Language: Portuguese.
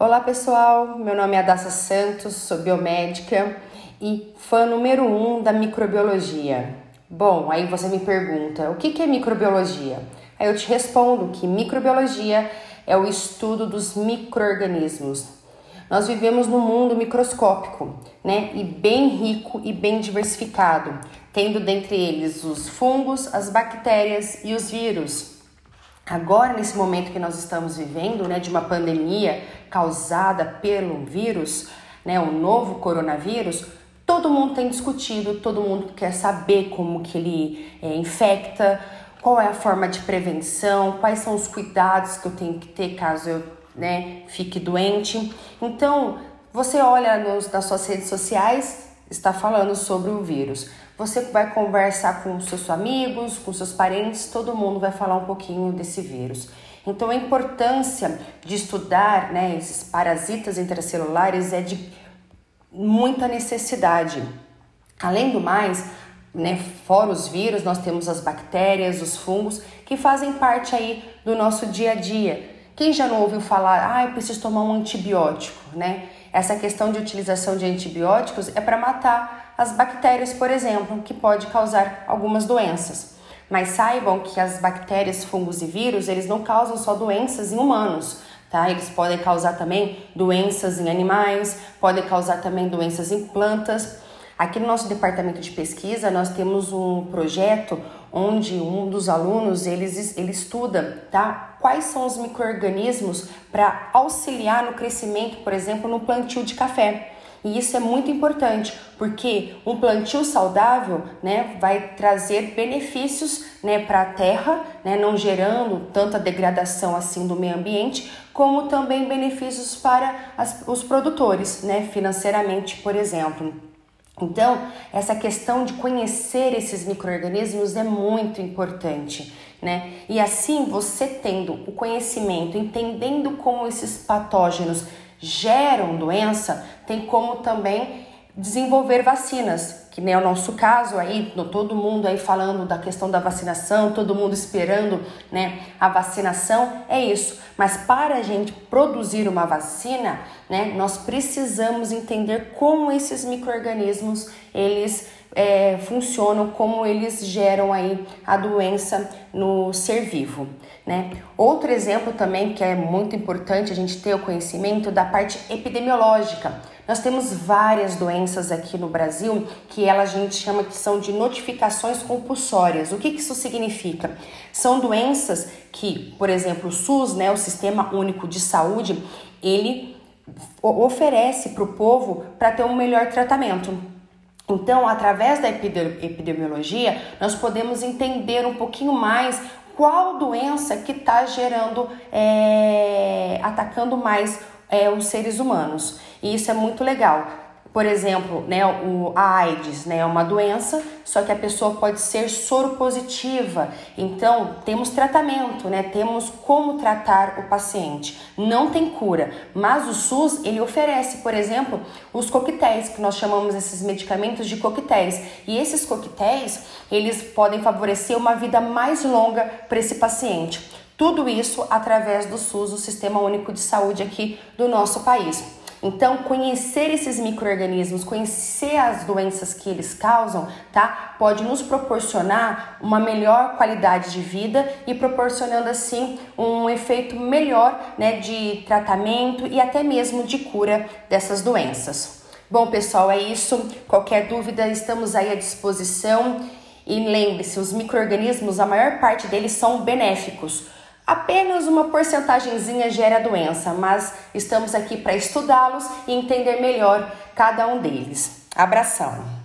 Olá pessoal, meu nome é Adassa Santos, sou biomédica e fã número um da microbiologia. Bom, aí você me pergunta, o que é microbiologia? Aí eu te respondo que microbiologia é o estudo dos microorganismos. Nós vivemos num mundo microscópico, né? E bem rico e bem diversificado, tendo dentre eles os fungos, as bactérias e os vírus. Agora, nesse momento que nós estamos vivendo, né, de uma pandemia causada pelo vírus, né, o novo coronavírus, todo mundo tem discutido, todo mundo quer saber como que ele é, infecta, qual é a forma de prevenção, quais são os cuidados que eu tenho que ter caso eu né, fique doente. Então, você olha nos, nas suas redes sociais, está falando sobre o vírus. Você vai conversar com seus amigos, com seus parentes, todo mundo vai falar um pouquinho desse vírus. Então, a importância de estudar né, esses parasitas intracelulares é de muita necessidade. Além do mais, né, fora os vírus, nós temos as bactérias, os fungos, que fazem parte aí do nosso dia a dia. Quem já não ouviu falar, ah, eu preciso tomar um antibiótico, né? Essa questão de utilização de antibióticos é para matar as bactérias, por exemplo, que pode causar algumas doenças. Mas saibam que as bactérias, fungos e vírus, eles não causam só doenças em humanos, tá? Eles podem causar também doenças em animais, podem causar também doenças em plantas. Aqui no nosso departamento de pesquisa, nós temos um projeto onde um dos alunos eles, ele estuda tá, quais são os micro-organismos para auxiliar no crescimento, por exemplo, no plantio de café. E isso é muito importante, porque um plantio saudável né, vai trazer benefícios né, para a terra, né, não gerando tanta degradação assim do meio ambiente, como também benefícios para as, os produtores, né, financeiramente, por exemplo. Então, essa questão de conhecer esses micro-organismos é muito importante, né? E assim, você tendo o conhecimento, entendendo como esses patógenos geram doença, tem como também desenvolver vacinas que nem é o nosso caso aí, todo mundo aí falando da questão da vacinação, todo mundo esperando, né, a vacinação, é isso. Mas para a gente produzir uma vacina, né, nós precisamos entender como esses micro-organismos, eles é, funcionam, como eles geram aí a doença no ser vivo. Né? Outro exemplo também que é muito importante a gente ter o conhecimento da parte epidemiológica. Nós temos várias doenças aqui no Brasil que ela a gente chama que são de notificações compulsórias. O que, que isso significa? São doenças que, por exemplo, o SUS, né, o Sistema Único de Saúde, ele oferece para o povo para ter um melhor tratamento. Então, através da epidemiologia, nós podemos entender um pouquinho mais qual doença que está gerando, é, atacando mais é, os seres humanos. E isso é muito legal. Por exemplo, né, o, a AIDS né, é uma doença, só que a pessoa pode ser soropositiva. Então, temos tratamento, né, temos como tratar o paciente. Não tem cura, mas o SUS ele oferece, por exemplo, os coquetéis, que nós chamamos esses medicamentos de coquetéis. E esses coquetéis, eles podem favorecer uma vida mais longa para esse paciente. Tudo isso através do SUS, o Sistema Único de Saúde aqui do nosso país. Então, conhecer esses micro-organismos, conhecer as doenças que eles causam, tá? Pode nos proporcionar uma melhor qualidade de vida e proporcionando assim um efeito melhor, né, de tratamento e até mesmo de cura dessas doenças. Bom, pessoal, é isso. Qualquer dúvida, estamos aí à disposição. E lembre-se, os micro-organismos, a maior parte deles são benéficos Apenas uma porcentagemzinha gera doença, mas estamos aqui para estudá-los e entender melhor cada um deles. Abração!